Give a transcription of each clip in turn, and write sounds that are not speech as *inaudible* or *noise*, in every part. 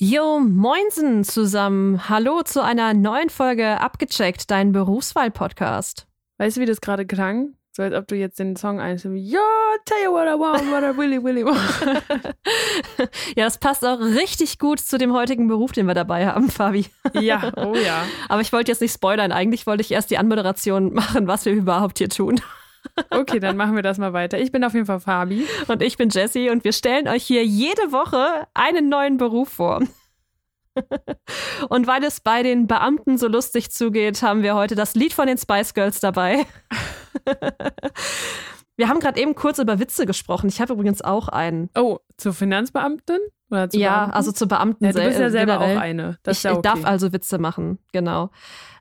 Yo, moinsen zusammen. Hallo zu einer neuen Folge Abgecheckt, dein Berufswahl-Podcast. Weißt du, wie das gerade klang? So als ob du jetzt den Song einstimmst. Yo, tell you what I want, what I really, really want. *laughs* ja, das passt auch richtig gut zu dem heutigen Beruf, den wir dabei haben, Fabi. ja, oh ja. *laughs* Aber ich wollte jetzt nicht spoilern. Eigentlich wollte ich erst die Anmoderation machen, was wir überhaupt hier tun. Okay, dann machen wir das mal weiter. Ich bin auf jeden Fall Fabi. Und ich bin Jessie und wir stellen euch hier jede Woche einen neuen Beruf vor. Und weil es bei den Beamten so lustig zugeht, haben wir heute das Lied von den Spice Girls dabei. Wir haben gerade eben kurz über Witze gesprochen. Ich habe übrigens auch einen. Oh, zur Finanzbeamtin? Oder zu ja, Beamten? also zur Beamten. Ja, du bist ja selber generell. auch eine. Das ich, ja okay. darf also Witze machen, genau.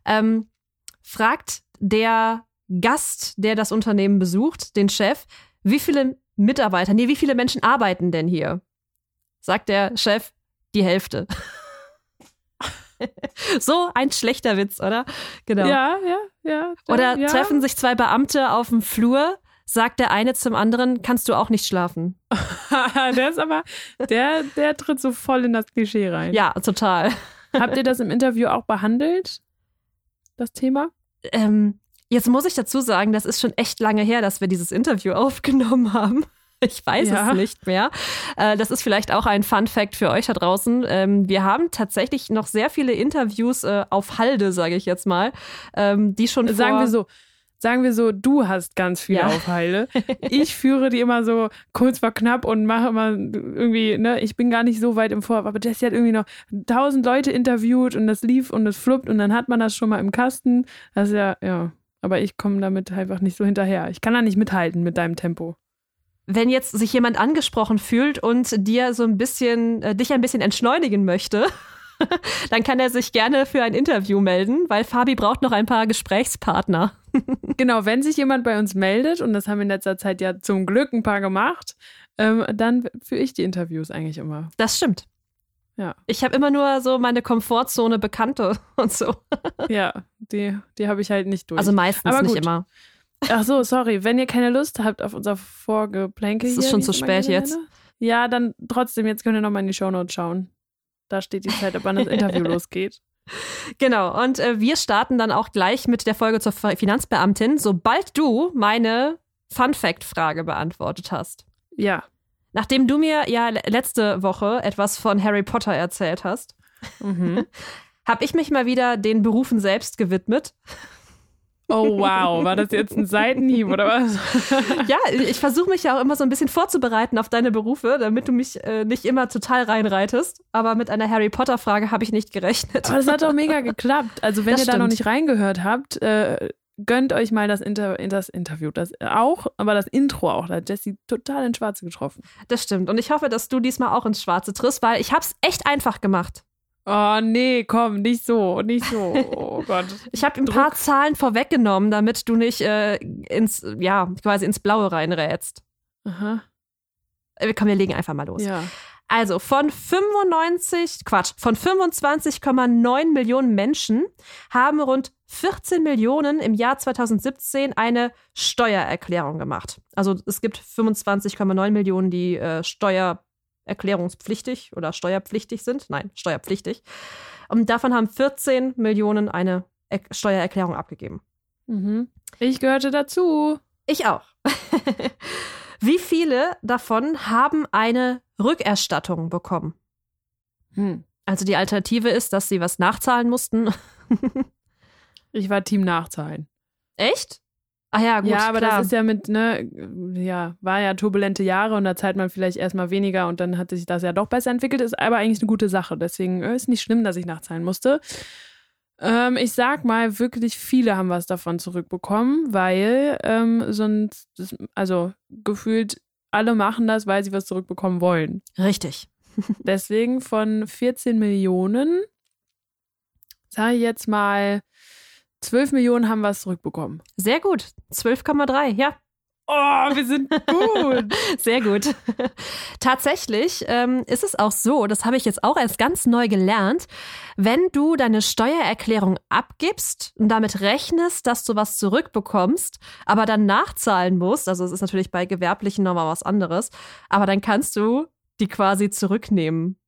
Ähm, fragt der Gast, der das Unternehmen besucht, den Chef, wie viele Mitarbeiter, nee, wie viele Menschen arbeiten denn hier? Sagt der Chef, die Hälfte. *laughs* so ein schlechter Witz, oder? Genau. Ja, ja, ja. Oder ja. treffen sich zwei Beamte auf dem Flur, sagt der eine zum anderen, kannst du auch nicht schlafen. *laughs* der ist aber, der, der tritt so voll in das Klischee rein. Ja, total. Habt ihr das im Interview auch behandelt? Das Thema? Ähm, Jetzt muss ich dazu sagen, das ist schon echt lange her, dass wir dieses Interview *laughs* aufgenommen haben. Ich weiß ja. es nicht mehr. Äh, das ist vielleicht auch ein Fun Fact für euch da draußen. Ähm, wir haben tatsächlich noch sehr viele Interviews äh, auf Halde, sage ich jetzt mal, ähm, die schon sagen wir so. Sagen wir so, du hast ganz viele ja. auf Halde. *laughs* Ich führe die immer so kurz vor knapp und mache immer irgendwie, ne, ich bin gar nicht so weit im Vor, aber Jessie hat irgendwie noch tausend Leute interviewt und das lief und es fluppt und dann hat man das schon mal im Kasten. Das ist ja, ja, aber ich komme damit einfach nicht so hinterher. Ich kann da nicht mithalten mit deinem Tempo. Wenn jetzt sich jemand angesprochen fühlt und dir so ein bisschen, äh, dich ein bisschen entschleunigen möchte, *laughs* dann kann er sich gerne für ein Interview melden, weil Fabi braucht noch ein paar Gesprächspartner. *laughs* genau, wenn sich jemand bei uns meldet, und das haben wir in letzter Zeit ja zum Glück ein paar gemacht, ähm, dann führe ich die Interviews eigentlich immer. Das stimmt. Ja. Ich habe immer nur so meine Komfortzone Bekannte *laughs* und so. Ja, die, die habe ich halt nicht durch. Also meistens Aber nicht immer. Ach so, sorry. Wenn ihr keine Lust habt auf unser Vorgeplänkel. Es ist schon zu spät jetzt. Ja, dann trotzdem, jetzt könnt ihr nochmal in die Shownotes schauen. Da steht die Zeit, ab wann das Interview *laughs* losgeht. Genau, und äh, wir starten dann auch gleich mit der Folge zur Finanzbeamtin, sobald du meine Fun Fact-Frage beantwortet hast. Ja. Nachdem du mir ja letzte Woche etwas von Harry Potter erzählt hast, mhm. *laughs* habe ich mich mal wieder den Berufen selbst gewidmet. Oh wow, war das jetzt ein Seitenhieb oder was? *laughs* ja, ich versuche mich ja auch immer so ein bisschen vorzubereiten auf deine Berufe, damit du mich äh, nicht immer total reinreitest. Aber mit einer Harry Potter Frage habe ich nicht gerechnet. Aber das hat doch mega geklappt. Also wenn das ihr stimmt. da noch nicht reingehört habt, äh, gönnt euch mal das, Inter das Interview. Das auch, aber das Intro auch. Da hat Jessie total ins Schwarze getroffen. Das stimmt. Und ich hoffe, dass du diesmal auch ins Schwarze triffst, weil ich hab's echt einfach gemacht. Oh nee, komm, nicht so, nicht so. Oh *laughs* Gott. ich habe ein paar Zahlen vorweggenommen, damit du nicht äh, ins, ja, quasi ins Blaue reinrätst. Aha. Äh, komm, wir legen einfach mal los. Ja. Also von 95, Quatsch, von 25,9 Millionen Menschen haben rund 14 Millionen im Jahr 2017 eine Steuererklärung gemacht. Also es gibt 25,9 Millionen, die äh, steuererklärungspflichtig oder steuerpflichtig sind. Nein, steuerpflichtig. Und davon haben 14 Millionen eine er Steuererklärung abgegeben. Mhm. Ich gehörte dazu. Ich auch. *laughs* Wie viele davon haben eine Rückerstattung bekommen? Hm. Also die Alternative ist, dass sie was nachzahlen mussten. *laughs* ich war Team Nachzahlen. Echt? Ah ja, gut. Ja, aber klar. das ist ja mit, ne, ja, war ja turbulente Jahre und da zahlt man vielleicht erstmal weniger und dann hat sich das ja doch besser entwickelt, ist aber eigentlich eine gute Sache. Deswegen äh, ist nicht schlimm, dass ich nachzahlen musste. Ähm, ich sag mal, wirklich viele haben was davon zurückbekommen, weil ähm, sonst, also gefühlt alle machen das, weil sie was zurückbekommen wollen. Richtig. *laughs* Deswegen von 14 Millionen, sage ich jetzt mal, 12 Millionen haben was zurückbekommen. Sehr gut. 12,3, ja. Oh, wir sind gut. *laughs* Sehr gut. Tatsächlich ähm, ist es auch so, das habe ich jetzt auch erst ganz neu gelernt, wenn du deine Steuererklärung abgibst und damit rechnest, dass du was zurückbekommst, aber dann nachzahlen musst, also es ist natürlich bei gewerblichen nochmal was anderes, aber dann kannst du die quasi zurücknehmen.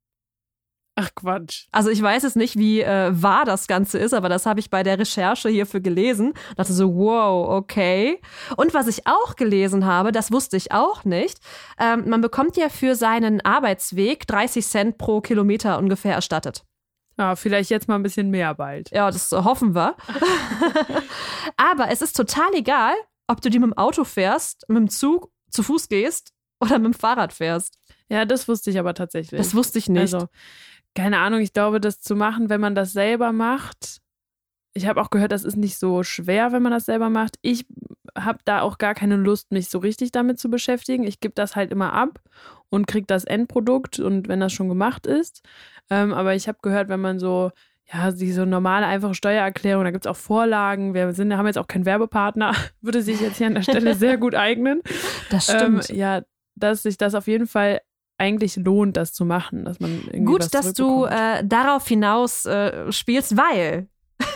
Ach Quatsch. Also ich weiß jetzt nicht, wie äh, wahr das Ganze ist, aber das habe ich bei der Recherche hierfür gelesen. Dachte so, wow, okay. Und was ich auch gelesen habe, das wusste ich auch nicht. Ähm, man bekommt ja für seinen Arbeitsweg 30 Cent pro Kilometer ungefähr erstattet. Ja, vielleicht jetzt mal ein bisschen mehr bald. Ja, das hoffen wir. *laughs* aber es ist total egal, ob du die mit dem Auto fährst, mit dem Zug, zu Fuß gehst oder mit dem Fahrrad fährst. Ja, das wusste ich aber tatsächlich. Das wusste ich nicht. Also, keine Ahnung, ich glaube, das zu machen, wenn man das selber macht. Ich habe auch gehört, das ist nicht so schwer, wenn man das selber macht. Ich habe da auch gar keine Lust, mich so richtig damit zu beschäftigen. Ich gebe das halt immer ab und kriege das Endprodukt und wenn das schon gemacht ist. Ähm, aber ich habe gehört, wenn man so ja, die so normale, einfache Steuererklärung, da gibt es auch Vorlagen. Wir sind, haben jetzt auch keinen Werbepartner, *laughs* würde sich jetzt hier an der Stelle sehr gut eignen. Das stimmt. Ähm, ja, dass sich das auf jeden Fall eigentlich lohnt, das zu machen, dass man irgendwie Gut, dass du äh, darauf hinaus äh, spielst, weil *laughs*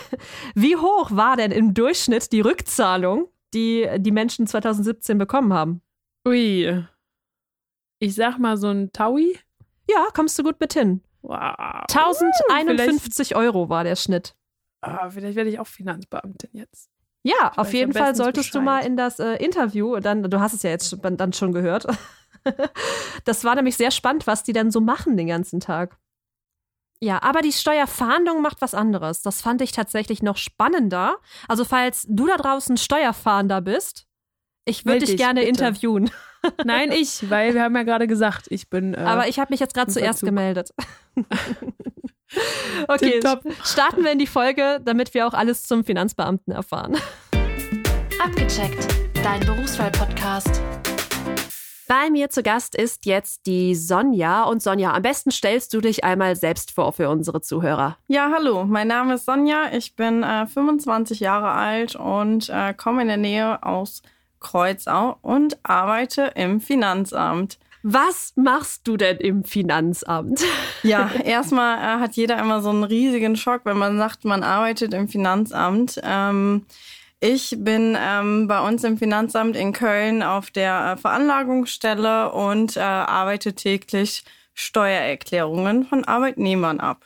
wie hoch war denn im Durchschnitt die Rückzahlung, die die Menschen 2017 bekommen haben? Ui. Ich sag mal so ein Taui. Ja, kommst du gut mit hin. Wow. 1051 Euro war der Schnitt. Ah, vielleicht werde ich auch Finanzbeamtin jetzt. Ja, ich auf jeden Fall solltest Bescheid. du mal in das äh, Interview, dann, du hast es ja jetzt dann schon gehört, *laughs* das war nämlich sehr spannend, was die denn so machen den ganzen Tag. Ja, aber die Steuerfahndung macht was anderes. Das fand ich tatsächlich noch spannender. Also, falls du da draußen Steuerfahnder bist, ich würde dich gerne bitte. interviewen. *laughs* Nein, ich, weil wir haben ja gerade gesagt, ich bin. Äh, aber ich habe mich jetzt gerade zuerst Verzug. gemeldet. *laughs* okay, starten wir in die Folge, damit wir auch alles zum Finanzbeamten erfahren. Abgecheckt, dein Berufswahl-Podcast. Bei mir zu Gast ist jetzt die Sonja. Und Sonja, am besten stellst du dich einmal selbst vor für unsere Zuhörer. Ja, hallo, mein Name ist Sonja. Ich bin äh, 25 Jahre alt und äh, komme in der Nähe aus Kreuzau und arbeite im Finanzamt. Was machst du denn im Finanzamt? *laughs* Ja, erstmal äh, hat jeder immer so einen riesigen Schock, wenn man sagt, man arbeitet im Finanzamt. Ähm, ich bin ähm, bei uns im Finanzamt in Köln auf der äh, Veranlagungsstelle und äh, arbeite täglich Steuererklärungen von Arbeitnehmern ab.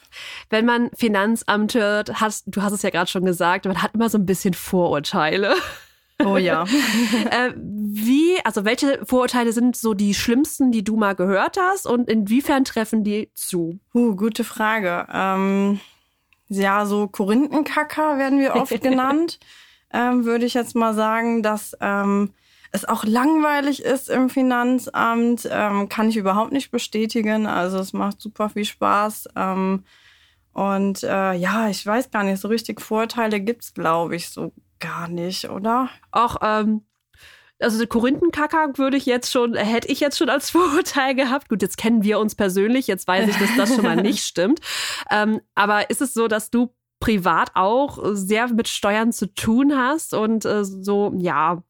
Wenn man Finanzamt hört, hast, du hast es ja gerade schon gesagt, man hat immer so ein bisschen Vorurteile. Oh ja. *laughs* äh, wie, also welche Vorurteile sind so die schlimmsten, die du mal gehört hast und inwiefern treffen die zu? Uh, gute Frage. Ähm, ja, so Korinthenkacker werden wir oft *laughs* genannt ähm, würde ich jetzt mal sagen, dass ähm, es auch langweilig ist im Finanzamt, ähm, kann ich überhaupt nicht bestätigen. Also es macht super viel Spaß. Ähm, und äh, ja, ich weiß gar nicht, so richtig Vorteile gibt's, glaube ich, so gar nicht, oder? Auch, ähm, also Korinthenkacker würde ich jetzt schon, hätte ich jetzt schon als *laughs* Vorurteil gehabt. Gut, jetzt kennen wir uns persönlich, jetzt weiß ich, dass das schon mal *laughs* nicht stimmt. Ähm, aber ist es so, dass du privat auch sehr mit Steuern zu tun hast und äh, so, ja,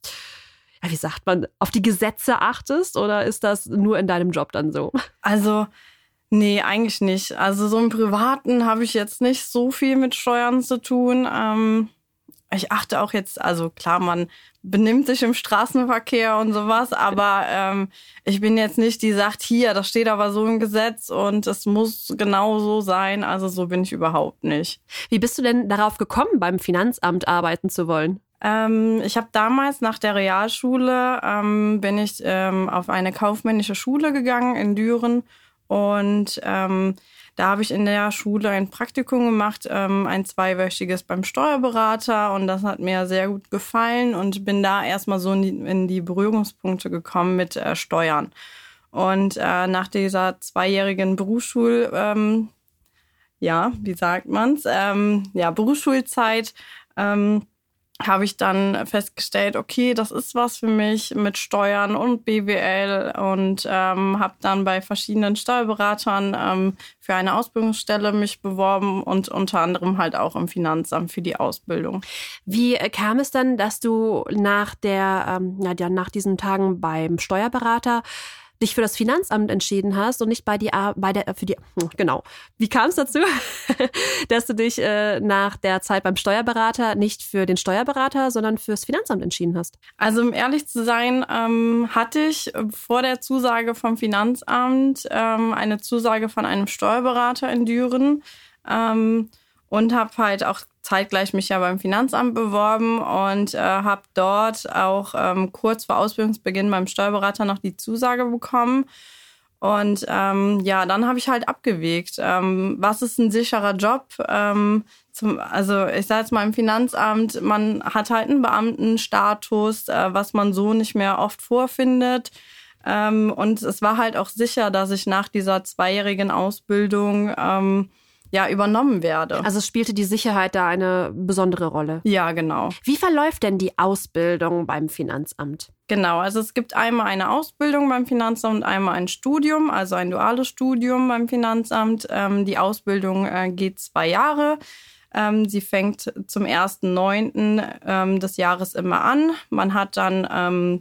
wie sagt man, auf die Gesetze achtest oder ist das nur in deinem Job dann so? Also, nee, eigentlich nicht. Also so im Privaten habe ich jetzt nicht so viel mit Steuern zu tun. Ähm, ich achte auch jetzt, also klar, man benimmt sich im Straßenverkehr und sowas, aber ähm, ich bin jetzt nicht die sagt, hier, das steht aber so im Gesetz und es muss genau so sein. Also so bin ich überhaupt nicht. Wie bist du denn darauf gekommen, beim Finanzamt arbeiten zu wollen? Ähm, ich habe damals nach der Realschule ähm, bin ich ähm, auf eine kaufmännische Schule gegangen in Düren und ähm, da habe ich in der Schule ein Praktikum gemacht, ähm, ein zweiwöchiges beim Steuerberater und das hat mir sehr gut gefallen und bin da erstmal so in die, in die Berührungspunkte gekommen mit äh, Steuern. Und äh, nach dieser zweijährigen Berufsschul, ähm, ja, wie sagt man's, ähm, ja, Berufsschulzeit, ähm, habe ich dann festgestellt, okay, das ist was für mich mit Steuern und BWL und ähm, habe dann bei verschiedenen Steuerberatern ähm, für eine Ausbildungsstelle mich beworben und unter anderem halt auch im Finanzamt für die Ausbildung. Wie kam es dann, dass du nach der, ähm, ja, nach diesen Tagen beim Steuerberater dich für das Finanzamt entschieden hast und nicht bei die bei der für die hm, genau. Wie kam es dazu, *laughs* dass du dich äh, nach der Zeit beim Steuerberater nicht für den Steuerberater, sondern fürs Finanzamt entschieden hast? Also um ehrlich zu sein, ähm, hatte ich vor der Zusage vom Finanzamt ähm, eine Zusage von einem Steuerberater in Düren ähm, und habe halt auch zeitgleich mich ja beim Finanzamt beworben und äh, habe dort auch ähm, kurz vor Ausbildungsbeginn beim Steuerberater noch die Zusage bekommen. Und ähm, ja, dann habe ich halt abgewegt, ähm, was ist ein sicherer Job? Ähm, zum, also ich sage jetzt mal im Finanzamt, man hat halt einen Beamtenstatus, äh, was man so nicht mehr oft vorfindet. Ähm, und es war halt auch sicher, dass ich nach dieser zweijährigen Ausbildung ähm, ja übernommen werde. Also spielte die Sicherheit da eine besondere Rolle. Ja, genau. Wie verläuft denn die Ausbildung beim Finanzamt? Genau, also es gibt einmal eine Ausbildung beim Finanzamt und einmal ein Studium, also ein duales Studium beim Finanzamt. Ähm, die Ausbildung äh, geht zwei Jahre. Ähm, sie fängt zum 1.9. Ähm, des Jahres immer an. Man hat dann ähm,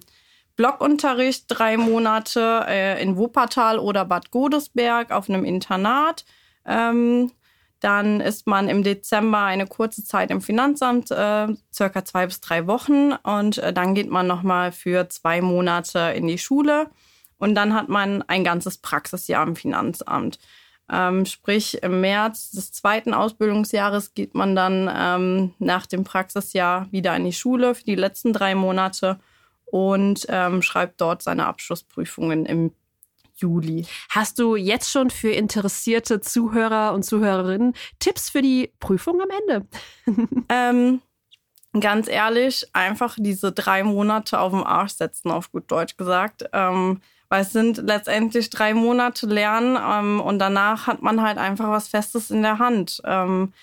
Blockunterricht drei Monate äh, in Wuppertal oder Bad Godesberg auf einem Internat. Ähm, dann ist man im Dezember eine kurze Zeit im Finanzamt, äh, circa zwei bis drei Wochen. Und äh, dann geht man nochmal für zwei Monate in die Schule. Und dann hat man ein ganzes Praxisjahr im Finanzamt. Ähm, sprich, im März des zweiten Ausbildungsjahres geht man dann ähm, nach dem Praxisjahr wieder in die Schule für die letzten drei Monate und ähm, schreibt dort seine Abschlussprüfungen im Juli. Hast du jetzt schon für interessierte Zuhörer und Zuhörerinnen Tipps für die Prüfung am Ende? *laughs* ähm, ganz ehrlich, einfach diese drei Monate auf dem Arsch setzen, auf gut Deutsch gesagt. Ähm, weil es sind letztendlich drei Monate Lernen ähm, und danach hat man halt einfach was Festes in der Hand. Ähm,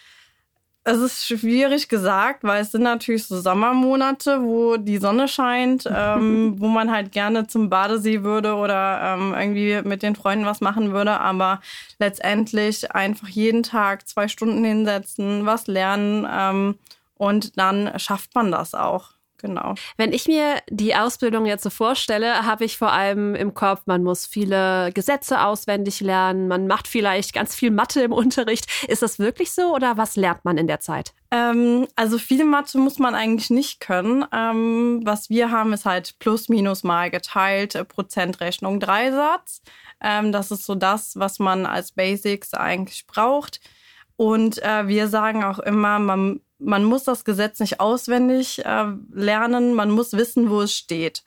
es ist schwierig gesagt, weil es sind natürlich so Sommermonate, wo die Sonne scheint, *laughs* ähm, wo man halt gerne zum Badesee würde oder ähm, irgendwie mit den Freunden was machen würde. Aber letztendlich einfach jeden Tag zwei Stunden hinsetzen, was lernen ähm, und dann schafft man das auch. Genau. Wenn ich mir die Ausbildung jetzt so vorstelle, habe ich vor allem im Kopf, man muss viele Gesetze auswendig lernen, man macht vielleicht ganz viel Mathe im Unterricht. Ist das wirklich so oder was lernt man in der Zeit? Ähm, also viel Mathe muss man eigentlich nicht können. Ähm, was wir haben, ist halt plus minus mal geteilt, äh, Prozentrechnung, Dreisatz. Ähm, das ist so das, was man als Basics eigentlich braucht. Und äh, wir sagen auch immer, man man muss das Gesetz nicht auswendig äh, lernen, man muss wissen, wo es steht.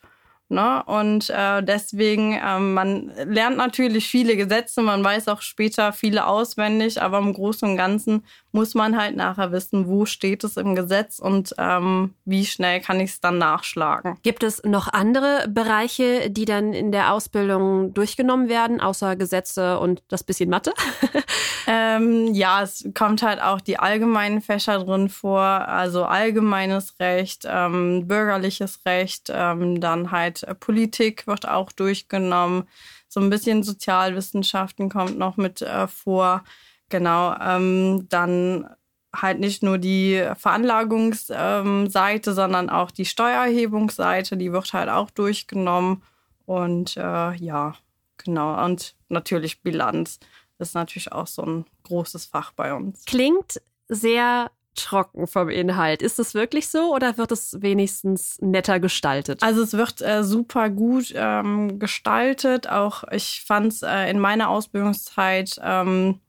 Ne? Und äh, deswegen, äh, man lernt natürlich viele Gesetze, man weiß auch später viele auswendig, aber im Großen und Ganzen muss man halt nachher wissen, wo steht es im Gesetz und ähm, wie schnell kann ich es dann nachschlagen. Gibt es noch andere Bereiche, die dann in der Ausbildung durchgenommen werden, außer Gesetze und das bisschen Mathe? *laughs* ähm, ja, es kommt halt auch die allgemeinen Fächer drin vor, also allgemeines Recht, ähm, bürgerliches Recht, ähm, dann halt äh, Politik wird auch durchgenommen. So ein bisschen Sozialwissenschaften kommt noch mit äh, vor. Genau, ähm, dann halt nicht nur die Veranlagungsseite, sondern auch die Steuererhebungsseite, die wird halt auch durchgenommen. Und äh, ja, genau. Und natürlich Bilanz ist natürlich auch so ein großes Fach bei uns. Klingt sehr trocken vom Inhalt. Ist das wirklich so oder wird es wenigstens netter gestaltet? Also es wird äh, super gut ähm, gestaltet. Auch ich fand es äh, in meiner Ausbildungszeit ähm,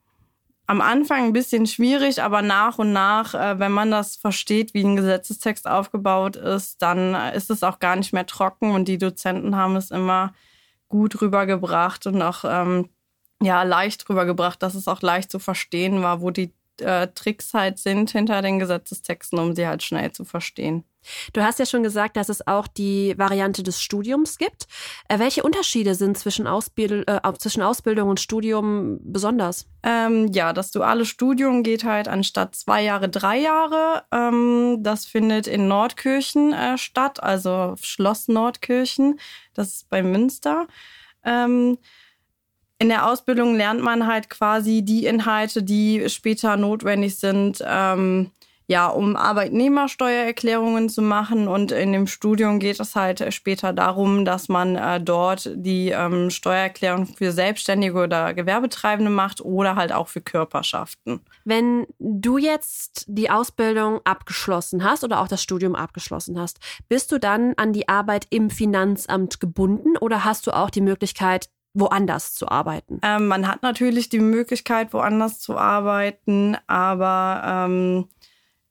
am Anfang ein bisschen schwierig, aber nach und nach, äh, wenn man das versteht, wie ein Gesetzestext aufgebaut ist, dann ist es auch gar nicht mehr trocken und die Dozenten haben es immer gut rübergebracht und auch ähm, ja leicht rübergebracht, dass es auch leicht zu verstehen war, wo die äh, Tricks halt sind hinter den Gesetzestexten, um sie halt schnell zu verstehen. Du hast ja schon gesagt, dass es auch die Variante des Studiums gibt. Äh, welche Unterschiede sind zwischen, Ausbild äh, zwischen Ausbildung und Studium besonders? Ähm, ja, das duale Studium geht halt anstatt zwei Jahre drei Jahre. Ähm, das findet in Nordkirchen äh, statt, also Schloss Nordkirchen. Das ist bei Münster. Ähm, in der Ausbildung lernt man halt quasi die Inhalte, die später notwendig sind, ähm, ja, um Arbeitnehmersteuererklärungen zu machen. Und in dem Studium geht es halt später darum, dass man äh, dort die ähm, Steuererklärung für Selbstständige oder Gewerbetreibende macht oder halt auch für Körperschaften. Wenn du jetzt die Ausbildung abgeschlossen hast oder auch das Studium abgeschlossen hast, bist du dann an die Arbeit im Finanzamt gebunden oder hast du auch die Möglichkeit, woanders zu arbeiten? Ähm, man hat natürlich die Möglichkeit, woanders zu arbeiten, aber ähm,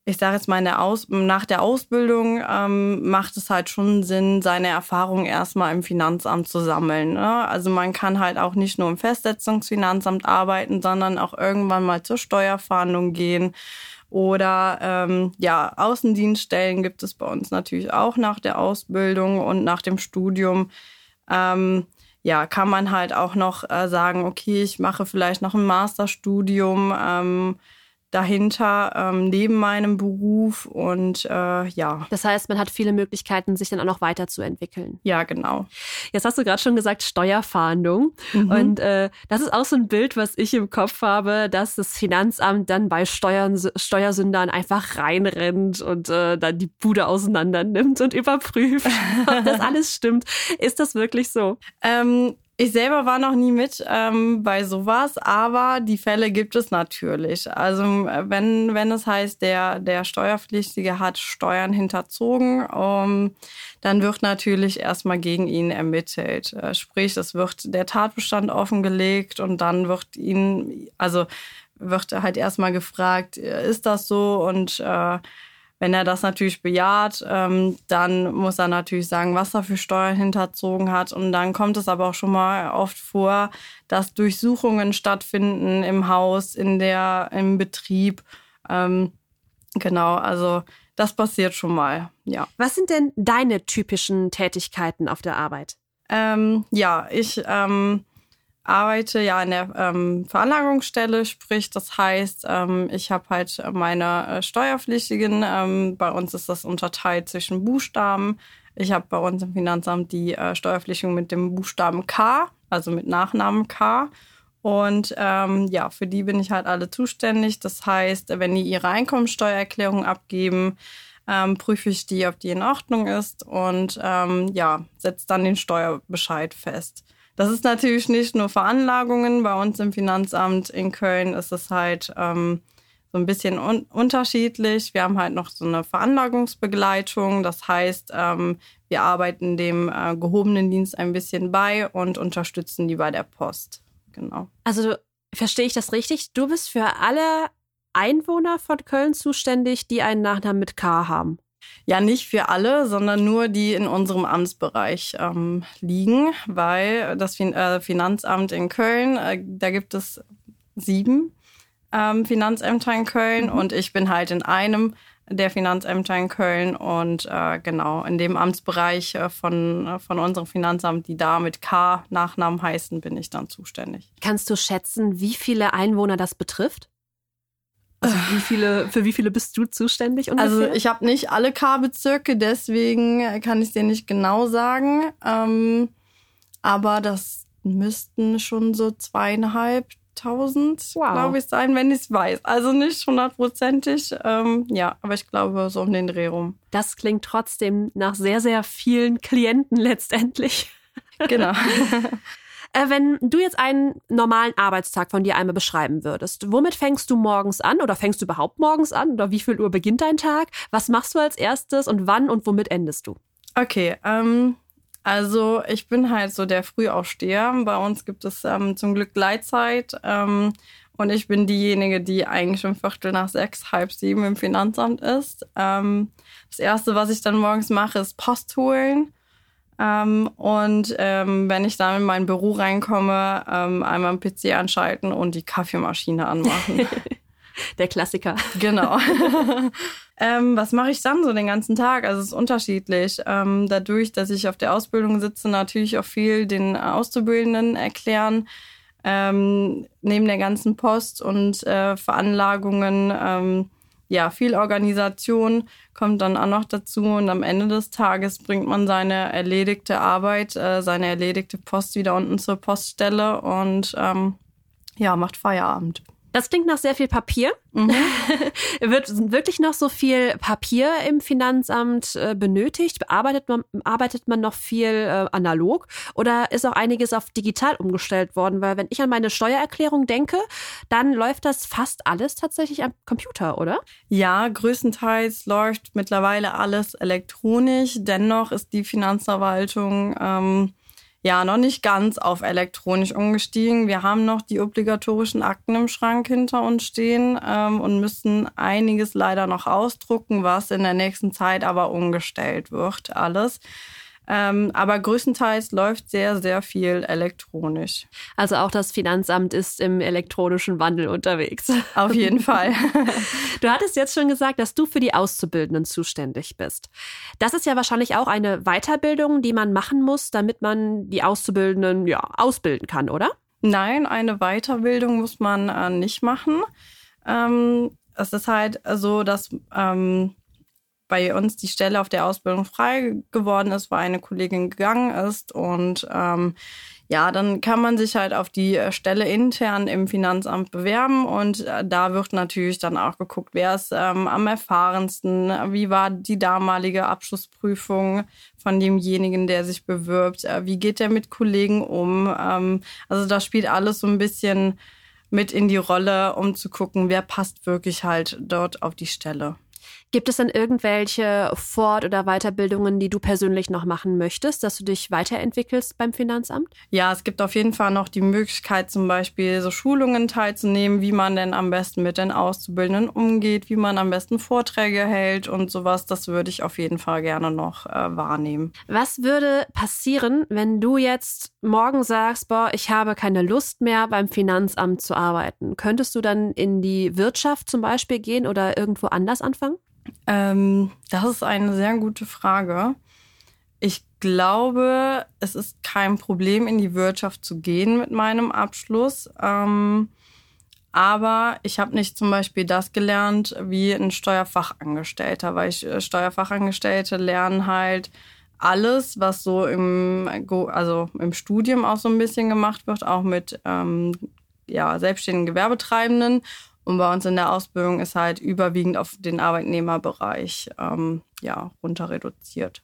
ich sage jetzt mal, Aus nach der Ausbildung ähm, macht es halt schon Sinn, seine Erfahrungen erstmal im Finanzamt zu sammeln. Ne? Also man kann halt auch nicht nur im Festsetzungsfinanzamt arbeiten, sondern auch irgendwann mal zur Steuerfahndung gehen. Oder ähm, ja, Außendienststellen gibt es bei uns natürlich auch nach der Ausbildung und nach dem Studium. Ähm, ja, kann man halt auch noch äh, sagen, okay, ich mache vielleicht noch ein Masterstudium. Ähm, dahinter ähm, neben meinem Beruf und äh, ja. Das heißt, man hat viele Möglichkeiten, sich dann auch noch weiterzuentwickeln. Ja, genau. Jetzt hast du gerade schon gesagt Steuerfahndung mhm. und äh, das ist auch so ein Bild, was ich im Kopf habe, dass das Finanzamt dann bei Steuern, Steuersündern einfach reinrennt und äh, dann die Bude auseinander nimmt und überprüft, ob das *laughs* alles stimmt. Ist das wirklich so? Ähm, ich selber war noch nie mit ähm, bei sowas, aber die Fälle gibt es natürlich. Also wenn, wenn es heißt, der, der Steuerpflichtige hat Steuern hinterzogen, um, dann wird natürlich erstmal gegen ihn ermittelt. Äh, sprich, es wird der Tatbestand offengelegt und dann wird ihn, also wird halt erstmal gefragt, äh, ist das so? Und äh, wenn er das natürlich bejaht, ähm, dann muss er natürlich sagen, was er für Steuern hinterzogen hat. Und dann kommt es aber auch schon mal oft vor, dass Durchsuchungen stattfinden im Haus, in der, im Betrieb. Ähm, genau, also das passiert schon mal, ja. Was sind denn deine typischen Tätigkeiten auf der Arbeit? Ähm, ja, ich ähm, arbeite ja in der ähm, Veranlagungsstelle, sprich, das heißt, ähm, ich habe halt meine äh, Steuerpflichtigen. Ähm, bei uns ist das unterteilt zwischen Buchstaben. Ich habe bei uns im Finanzamt die äh, Steuerpflichtigen mit dem Buchstaben K, also mit Nachnamen K. Und ähm, ja, für die bin ich halt alle zuständig. Das heißt, wenn die ihre Einkommensteuererklärung abgeben, ähm, prüfe ich die, ob die in Ordnung ist und ähm, ja, setze dann den Steuerbescheid fest. Das ist natürlich nicht nur Veranlagungen. Bei uns im Finanzamt in Köln ist es halt ähm, so ein bisschen un unterschiedlich. Wir haben halt noch so eine Veranlagungsbegleitung. Das heißt, ähm, wir arbeiten dem äh, gehobenen Dienst ein bisschen bei und unterstützen die bei der Post. Genau. Also verstehe ich das richtig? Du bist für alle Einwohner von Köln zuständig, die einen Nachnamen mit K haben. Ja, nicht für alle, sondern nur die in unserem Amtsbereich ähm, liegen, weil das fin äh, Finanzamt in Köln, äh, da gibt es sieben ähm, Finanzämter in Köln mhm. und ich bin halt in einem der Finanzämter in Köln und äh, genau in dem Amtsbereich äh, von, äh, von unserem Finanzamt, die da mit K Nachnamen heißen, bin ich dann zuständig. Kannst du schätzen, wie viele Einwohner das betrifft? Also wie viele, für wie viele bist du zuständig ungefähr? Also ich habe nicht alle K-Bezirke, deswegen kann ich dir nicht genau sagen. Ähm, aber das müssten schon so zweieinhalbtausend, wow. glaube ich, sein, wenn ich es weiß. Also nicht hundertprozentig. Ähm, ja, aber ich glaube so um den Dreh rum. Das klingt trotzdem nach sehr, sehr vielen Klienten letztendlich. Genau. *laughs* Äh, wenn du jetzt einen normalen Arbeitstag von dir einmal beschreiben würdest, womit fängst du morgens an oder fängst du überhaupt morgens an oder wie viel Uhr beginnt dein Tag? Was machst du als erstes und wann und womit endest du? Okay, ähm, also ich bin halt so der Frühaufsteher. Bei uns gibt es ähm, zum Glück Gleitzeit. Ähm, und ich bin diejenige, die eigentlich um Viertel nach sechs, halb sieben im Finanzamt ist. Ähm, das Erste, was ich dann morgens mache, ist Post holen. Ähm, und ähm, wenn ich dann in mein Büro reinkomme, ähm, einmal am PC anschalten und die Kaffeemaschine anmachen. *laughs* Der Klassiker. Genau. *laughs* ähm, was mache ich dann so den ganzen Tag? Also es ist unterschiedlich. Ähm, dadurch, dass ich auf der Ausbildung sitze, natürlich auch viel den Auszubildenden erklären. Ähm, neben der ganzen Post und äh, Veranlagungen ähm, ja, viel Organisation kommt dann auch noch dazu und am Ende des Tages bringt man seine erledigte Arbeit, äh, seine erledigte Post wieder unten zur Poststelle und ähm, ja, macht Feierabend. Das klingt nach sehr viel Papier. Mhm. *laughs* Wird wirklich noch so viel Papier im Finanzamt äh, benötigt? Arbeitet man, arbeitet man noch viel äh, analog oder ist auch einiges auf digital umgestellt worden? Weil wenn ich an meine Steuererklärung denke, dann läuft das fast alles tatsächlich am Computer, oder? Ja, größtenteils läuft mittlerweile alles elektronisch. Dennoch ist die Finanzverwaltung ähm, ja noch nicht ganz auf elektronisch umgestiegen. Wir haben noch die obligatorischen Akten im Schrank hinter uns stehen ähm, und müssen einiges leider noch ausdrucken, was in der nächsten Zeit aber umgestellt wird, alles. Ähm, aber größtenteils läuft sehr, sehr viel elektronisch. Also auch das Finanzamt ist im elektronischen Wandel unterwegs. Auf jeden Fall. *laughs* Du hattest jetzt schon gesagt, dass du für die Auszubildenden zuständig bist. Das ist ja wahrscheinlich auch eine Weiterbildung, die man machen muss, damit man die Auszubildenden ja ausbilden kann, oder? Nein, eine Weiterbildung muss man äh, nicht machen. Ähm, es ist halt so, dass ähm, bei uns die Stelle auf der Ausbildung frei geworden ist, weil eine Kollegin gegangen ist. Und ähm, ja, dann kann man sich halt auf die Stelle intern im Finanzamt bewerben und äh, da wird natürlich dann auch geguckt, wer ist ähm, am erfahrensten, wie war die damalige Abschlussprüfung von demjenigen, der sich bewirbt, äh, wie geht der mit Kollegen um. Ähm, also da spielt alles so ein bisschen mit in die Rolle, um zu gucken, wer passt wirklich halt dort auf die Stelle. Gibt es denn irgendwelche Fort- oder Weiterbildungen, die du persönlich noch machen möchtest, dass du dich weiterentwickelst beim Finanzamt? Ja, es gibt auf jeden Fall noch die Möglichkeit, zum Beispiel so Schulungen teilzunehmen, wie man denn am besten mit den Auszubildenden umgeht, wie man am besten Vorträge hält und sowas. Das würde ich auf jeden Fall gerne noch äh, wahrnehmen. Was würde passieren, wenn du jetzt morgen sagst, boah, ich habe keine Lust mehr beim Finanzamt zu arbeiten? Könntest du dann in die Wirtschaft zum Beispiel gehen oder irgendwo anders anfangen? Ähm, das ist eine sehr gute Frage. Ich glaube, es ist kein Problem, in die Wirtschaft zu gehen mit meinem Abschluss. Ähm, aber ich habe nicht zum Beispiel das gelernt wie ein Steuerfachangestellter, weil ich äh, Steuerfachangestellte lernen halt alles, was so im, also im Studium auch so ein bisschen gemacht wird, auch mit ähm, ja, selbstständigen Gewerbetreibenden. Und bei uns in der Ausbildung ist halt überwiegend auf den Arbeitnehmerbereich ähm, ja, runter reduziert.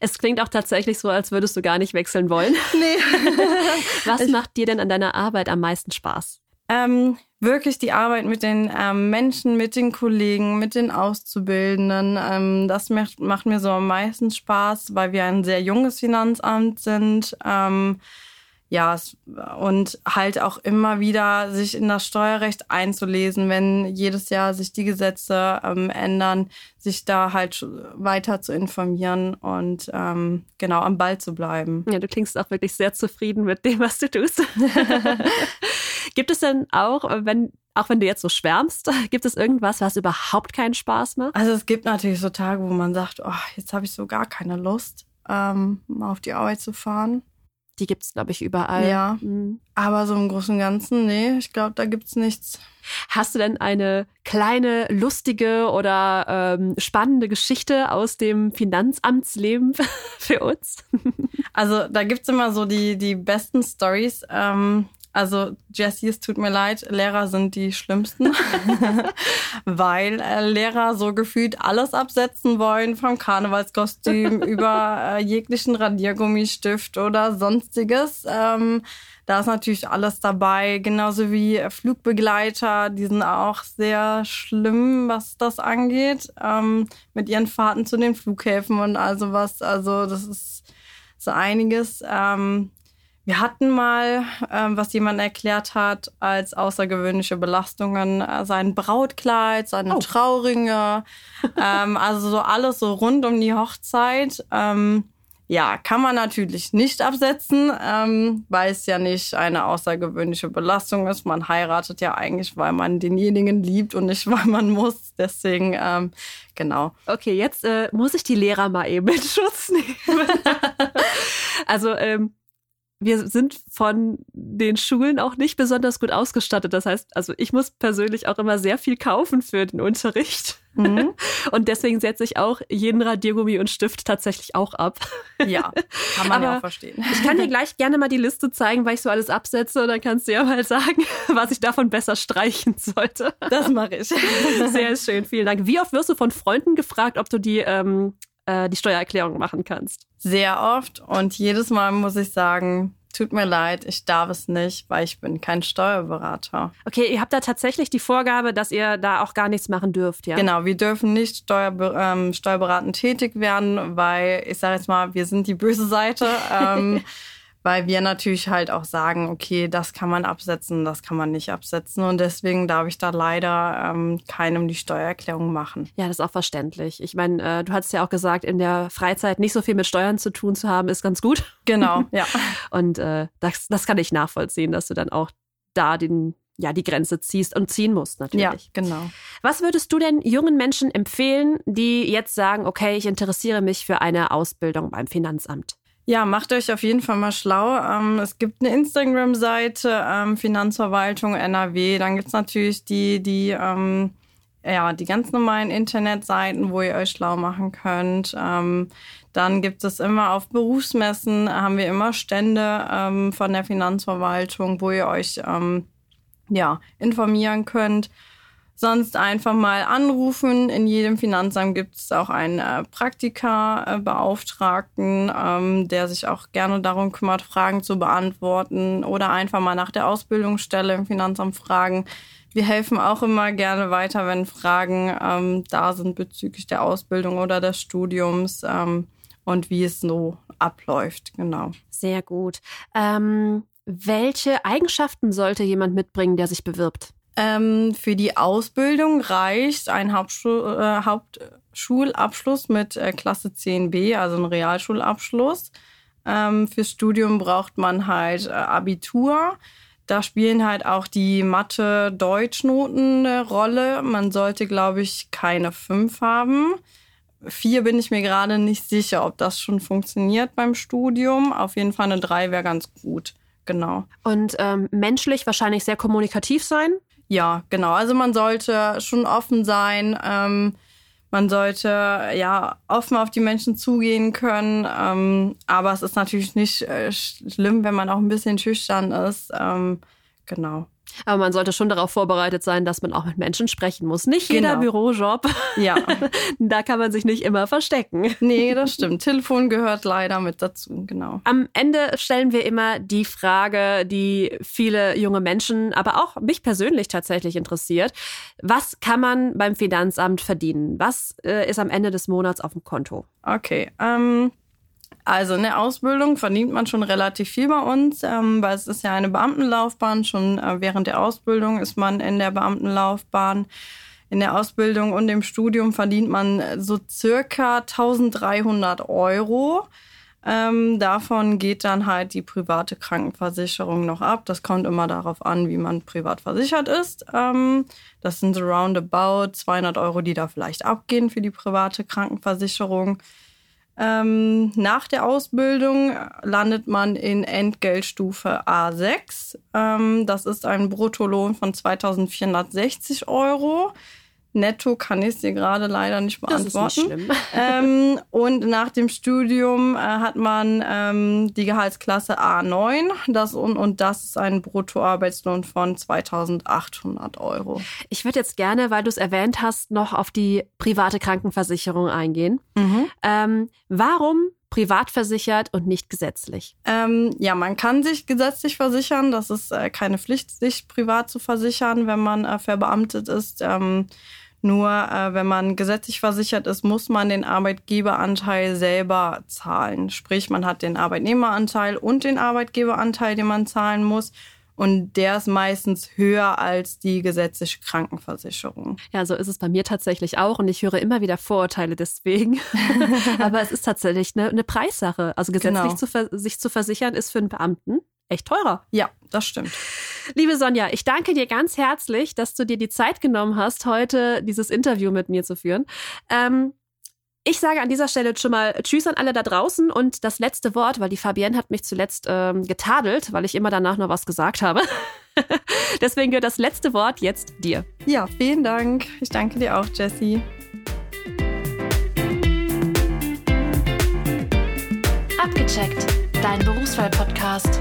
Es klingt auch tatsächlich so, als würdest du gar nicht wechseln wollen. *laughs* Nee. *laughs* Was ich, macht dir denn an deiner Arbeit am meisten Spaß? Ähm, wirklich die Arbeit mit den ähm, Menschen, mit den Kollegen, mit den Auszubildenden. Ähm, das macht, macht, mir so am meisten Spaß, weil wir ein sehr junges Finanzamt sind. Ähm, ja, und halt auch immer wieder sich in das Steuerrecht einzulesen, wenn jedes Jahr sich die Gesetze ähm, ändern, sich da halt weiter zu informieren und ähm, genau am Ball zu bleiben. Ja, du klingst auch wirklich sehr zufrieden mit dem, was du tust. *laughs* gibt es denn auch, wenn auch wenn du jetzt so schwärmst, gibt es irgendwas, was überhaupt keinen Spaß macht? Also es gibt natürlich so Tage, wo man sagt, oh, jetzt habe ich so gar keine Lust, ähm, mal auf die Arbeit zu fahren. Die gibt es, glaube ich, überall. Ja. Mhm. Aber so im Großen und Ganzen, nee, ich glaube, da gibt es nichts. Hast du denn eine kleine, lustige oder ähm, spannende Geschichte aus dem Finanzamtsleben *laughs* für uns? Also da gibt es immer so die, die besten Stories. Ähm, also Jessie, es tut mir leid, Lehrer sind die schlimmsten, *laughs* weil äh, Lehrer so gefühlt alles absetzen wollen, vom Karnevalskostüm *laughs* über äh, jeglichen Radiergummistift oder sonstiges. Ähm, da ist natürlich alles dabei, genauso wie Flugbegleiter, die sind auch sehr schlimm, was das angeht, ähm, mit ihren Fahrten zu den Flughäfen und also was. Also das ist so einiges. Ähm, wir hatten mal, ähm, was jemand erklärt hat, als außergewöhnliche Belastungen äh, sein Brautkleid, seine oh. Trauringe, *laughs* ähm, also so alles so rund um die Hochzeit. Ähm, ja, kann man natürlich nicht absetzen, ähm, weil es ja nicht eine außergewöhnliche Belastung ist. Man heiratet ja eigentlich, weil man denjenigen liebt und nicht, *laughs* weil man muss. Deswegen, ähm, genau. Okay, jetzt äh, muss ich die Lehrer mal eben in Schutz nehmen. *laughs* also, ähm, wir sind von den Schulen auch nicht besonders gut ausgestattet. Das heißt, also ich muss persönlich auch immer sehr viel kaufen für den Unterricht. Mhm. *laughs* Und deswegen setze ich auch jeden Radiergummi und Stift tatsächlich auch ab. Ja, kann man ja auch verstehen. Ich kann dir gleich gerne mal die Liste zeigen, weil ich so alles absetze. Und dann kannst du ja mal sagen, *laughs* was ich davon besser streichen sollte. Das mache ich. Sehr schön, vielen Dank. Wie oft wirst du von Freunden gefragt, ob du die ähm, äh, die Steuererklärung machen kannst? Sehr oft und jedes Mal muss ich sagen, tut mir leid, ich darf es nicht, weil ich bin kein Steuerberater. Okay, ihr habt da tatsächlich die Vorgabe, dass ihr da auch gar nichts machen dürft, ja? Genau, wir dürfen nicht Steuerbe ähm, steuerberatend tätig werden, weil ich sage jetzt mal, wir sind die böse Seite. Ähm, *laughs* weil wir natürlich halt auch sagen, okay, das kann man absetzen, das kann man nicht absetzen. Und deswegen darf ich da leider ähm, keinem die Steuererklärung machen. Ja, das ist auch verständlich. Ich meine, äh, du hast ja auch gesagt, in der Freizeit nicht so viel mit Steuern zu tun zu haben, ist ganz gut. Genau, *laughs* ja. Und äh, das, das kann ich nachvollziehen, dass du dann auch da den ja, die Grenze ziehst und ziehen musst natürlich. Ja, genau. Was würdest du denn jungen Menschen empfehlen, die jetzt sagen, okay, ich interessiere mich für eine Ausbildung beim Finanzamt? Ja, macht euch auf jeden Fall mal schlau. Ähm, es gibt eine Instagram-Seite, ähm, Finanzverwaltung NRW. Dann gibt's natürlich die, die, ähm, ja, die ganz normalen Internetseiten, wo ihr euch schlau machen könnt. Dann gibt es immer auf Berufsmessen, haben wir immer Stände von der Finanzverwaltung, wo ihr euch ja, informieren könnt sonst einfach mal anrufen. In jedem Finanzamt gibt es auch einen äh, Praktika-Beauftragten, ähm, der sich auch gerne darum kümmert, Fragen zu beantworten oder einfach mal nach der Ausbildungsstelle im Finanzamt fragen. Wir helfen auch immer gerne weiter, wenn Fragen ähm, da sind bezüglich der Ausbildung oder des Studiums ähm, und wie es so abläuft. Genau. Sehr gut. Ähm, welche Eigenschaften sollte jemand mitbringen, der sich bewirbt? Ähm, für die Ausbildung reicht ein Hauptschul äh, Hauptschulabschluss mit äh, Klasse 10b, also ein Realschulabschluss. Ähm, fürs Studium braucht man halt äh, Abitur. Da spielen halt auch die Mathe-Deutschnoten eine Rolle. Man sollte, glaube ich, keine fünf haben. Vier bin ich mir gerade nicht sicher, ob das schon funktioniert beim Studium. Auf jeden Fall eine drei wäre ganz gut. Genau. Und ähm, menschlich wahrscheinlich sehr kommunikativ sein? Ja, genau. Also man sollte schon offen sein. Ähm, man sollte ja offen auf die Menschen zugehen können. Ähm, aber es ist natürlich nicht äh, schlimm, wenn man auch ein bisschen schüchtern ist. Ähm, genau. Aber man sollte schon darauf vorbereitet sein, dass man auch mit Menschen sprechen muss. Nicht jeder genau. Bürojob. Ja. *laughs* da kann man sich nicht immer verstecken. Nee, das stimmt. Telefon gehört leider mit dazu, genau. Am Ende stellen wir immer die Frage, die viele junge Menschen, aber auch mich persönlich tatsächlich interessiert. Was kann man beim Finanzamt verdienen? Was äh, ist am Ende des Monats auf dem Konto? Okay, ähm, also in der Ausbildung verdient man schon relativ viel bei uns, ähm, weil es ist ja eine Beamtenlaufbahn. Schon äh, während der Ausbildung ist man in der Beamtenlaufbahn. In der Ausbildung und im Studium verdient man so circa 1300 Euro. Ähm, davon geht dann halt die private Krankenversicherung noch ab. Das kommt immer darauf an, wie man privat versichert ist. Ähm, das sind so roundabout 200 Euro, die da vielleicht abgehen für die private Krankenversicherung. Ähm, nach der Ausbildung landet man in Entgeltstufe A6. Ähm, das ist ein Bruttolohn von 2460 Euro. Netto kann ich dir gerade leider nicht beantworten. Das ist nicht schlimm. *laughs* ähm, und nach dem Studium äh, hat man ähm, die Gehaltsklasse A9 das, und, und das ist ein Bruttoarbeitslohn von 2800 Euro. Ich würde jetzt gerne, weil du es erwähnt hast, noch auf die private Krankenversicherung eingehen. Mhm. Ähm, warum privat versichert und nicht gesetzlich? Ähm, ja, man kann sich gesetzlich versichern. Das ist äh, keine Pflicht, sich privat zu versichern, wenn man äh, verbeamtet ist. Ähm, nur äh, wenn man gesetzlich versichert ist, muss man den Arbeitgeberanteil selber zahlen. Sprich, man hat den Arbeitnehmeranteil und den Arbeitgeberanteil, den man zahlen muss. Und der ist meistens höher als die gesetzliche Krankenversicherung. Ja, so ist es bei mir tatsächlich auch. Und ich höre immer wieder Vorurteile deswegen. *laughs* Aber es ist tatsächlich eine, eine Preissache. Also gesetzlich genau. zu sich zu versichern ist für einen Beamten echt teurer. Ja, das stimmt. Liebe Sonja, ich danke dir ganz herzlich, dass du dir die Zeit genommen hast, heute dieses Interview mit mir zu führen. Ähm, Ich sage an dieser Stelle schon mal Tschüss an alle da draußen und das letzte Wort, weil die Fabienne hat mich zuletzt ähm, getadelt, weil ich immer danach noch was gesagt habe. *laughs* Deswegen gehört das letzte Wort jetzt dir. Ja, vielen Dank. Ich danke dir auch, Jessie. Abgecheckt, dein Berufswahl-Podcast.